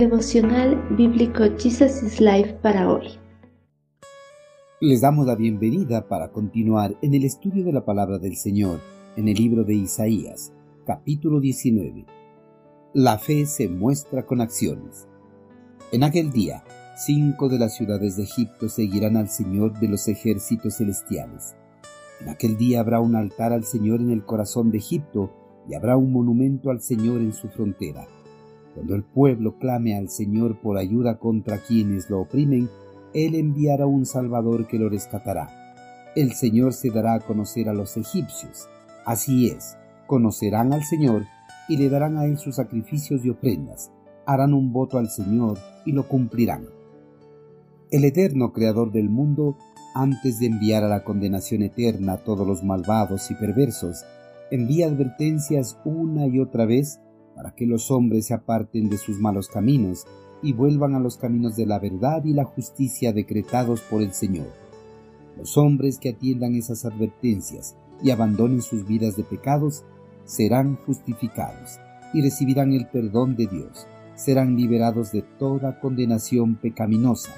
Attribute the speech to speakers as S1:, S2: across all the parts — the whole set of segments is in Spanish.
S1: Devocional Bíblico Jesus is Life para hoy.
S2: Les damos la bienvenida para continuar en el estudio de la palabra del Señor en el libro de Isaías, capítulo 19. La fe se muestra con acciones. En aquel día, cinco de las ciudades de Egipto seguirán al Señor de los ejércitos celestiales. En aquel día habrá un altar al Señor en el corazón de Egipto y habrá un monumento al Señor en su frontera cuando el pueblo clame al Señor por ayuda contra quienes lo oprimen, Él enviará un Salvador que lo rescatará. El Señor se dará a conocer a los egipcios. Así es, conocerán al Señor y le darán a Él sus sacrificios y ofrendas. Harán un voto al Señor y lo cumplirán. El eterno Creador del mundo, antes de enviar a la condenación eterna a todos los malvados y perversos, envía advertencias una y otra vez para que los hombres se aparten de sus malos caminos y vuelvan a los caminos de la verdad y la justicia decretados por el Señor. Los hombres que atiendan esas advertencias y abandonen sus vidas de pecados serán justificados y recibirán el perdón de Dios, serán liberados de toda condenación pecaminosa.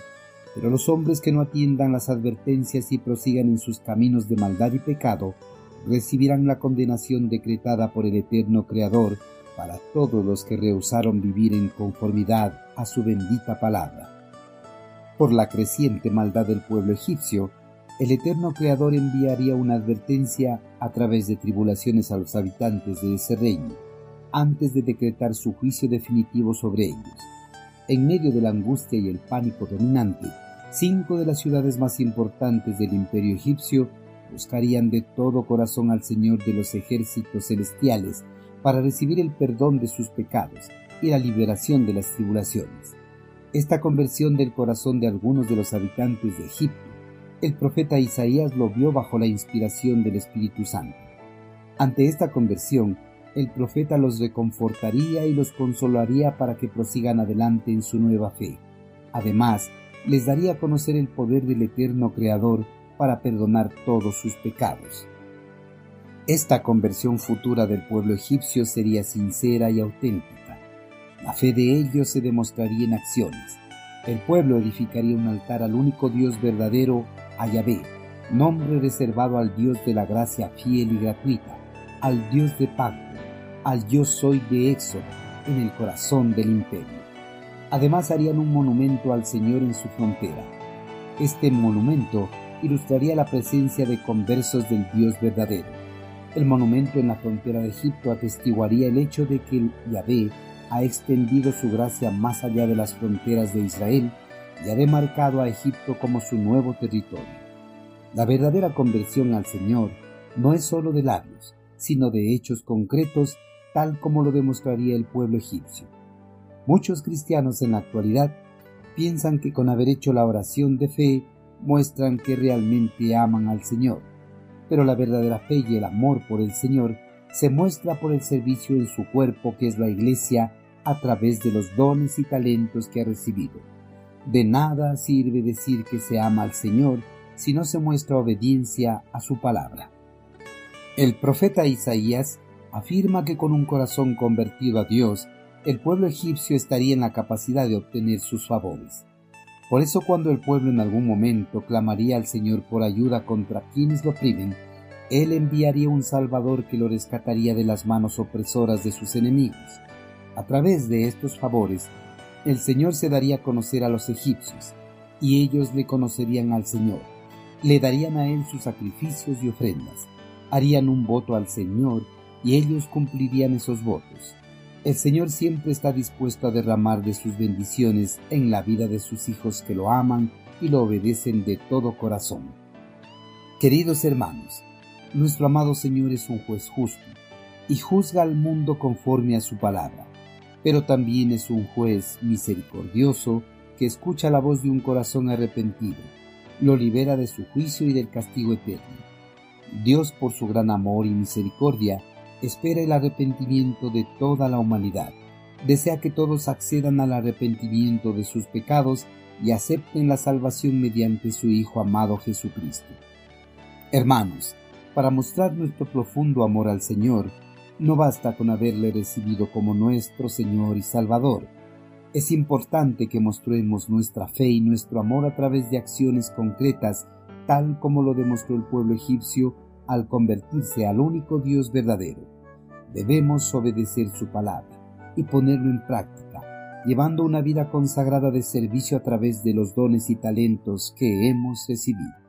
S2: Pero los hombres que no atiendan las advertencias y prosigan en sus caminos de maldad y pecado, recibirán la condenación decretada por el eterno Creador para todos los que rehusaron vivir en conformidad a su bendita palabra. Por la creciente maldad del pueblo egipcio, el eterno Creador enviaría una advertencia a través de tribulaciones a los habitantes de ese reino, antes de decretar su juicio definitivo sobre ellos. En medio de la angustia y el pánico dominante, cinco de las ciudades más importantes del imperio egipcio buscarían de todo corazón al Señor de los ejércitos celestiales para recibir el perdón de sus pecados y la liberación de las tribulaciones. Esta conversión del corazón de algunos de los habitantes de Egipto, el profeta Isaías lo vio bajo la inspiración del Espíritu Santo. Ante esta conversión, el profeta los reconfortaría y los consolaría para que prosigan adelante en su nueva fe. Además, les daría a conocer el poder del eterno Creador para perdonar todos sus pecados. Esta conversión futura del pueblo egipcio sería sincera y auténtica. La fe de ellos se demostraría en acciones. El pueblo edificaría un altar al único Dios verdadero, a Yahvé, nombre reservado al Dios de la gracia fiel y gratuita, al Dios de pacto, al yo soy de Éxodo, en el corazón del imperio. Además harían un monumento al Señor en su frontera. Este monumento ilustraría la presencia de conversos del Dios verdadero el monumento en la frontera de Egipto atestiguaría el hecho de que Yahvé ha extendido su gracia más allá de las fronteras de Israel y ha demarcado a Egipto como su nuevo territorio. La verdadera conversión al Señor no es sólo de labios, sino de hechos concretos, tal como lo demostraría el pueblo egipcio. Muchos cristianos en la actualidad piensan que con haber hecho la oración de fe muestran que realmente aman al Señor pero la verdadera fe y el amor por el Señor se muestra por el servicio en su cuerpo que es la Iglesia a través de los dones y talentos que ha recibido. De nada sirve decir que se ama al Señor si no se muestra obediencia a su palabra. El profeta Isaías afirma que con un corazón convertido a Dios, el pueblo egipcio estaría en la capacidad de obtener sus favores. Por eso cuando el pueblo en algún momento clamaría al Señor por ayuda contra quienes lo oprimen, Él enviaría un Salvador que lo rescataría de las manos opresoras de sus enemigos. A través de estos favores, el Señor se daría a conocer a los egipcios, y ellos le conocerían al Señor. Le darían a Él sus sacrificios y ofrendas, harían un voto al Señor, y ellos cumplirían esos votos. El Señor siempre está dispuesto a derramar de sus bendiciones en la vida de sus hijos que lo aman y lo obedecen de todo corazón. Queridos hermanos, nuestro amado Señor es un juez justo y juzga al mundo conforme a su palabra, pero también es un juez misericordioso que escucha la voz de un corazón arrepentido, lo libera de su juicio y del castigo eterno. Dios, por su gran amor y misericordia, espera el arrepentimiento de toda la humanidad. Desea que todos accedan al arrepentimiento de sus pecados y acepten la salvación mediante su Hijo amado Jesucristo. Hermanos, para mostrar nuestro profundo amor al Señor, no basta con haberle recibido como nuestro Señor y Salvador. Es importante que mostremos nuestra fe y nuestro amor a través de acciones concretas, tal como lo demostró el pueblo egipcio al convertirse al único Dios verdadero. Debemos obedecer su palabra y ponerlo en práctica, llevando una vida consagrada de servicio a través de los dones y talentos que hemos recibido.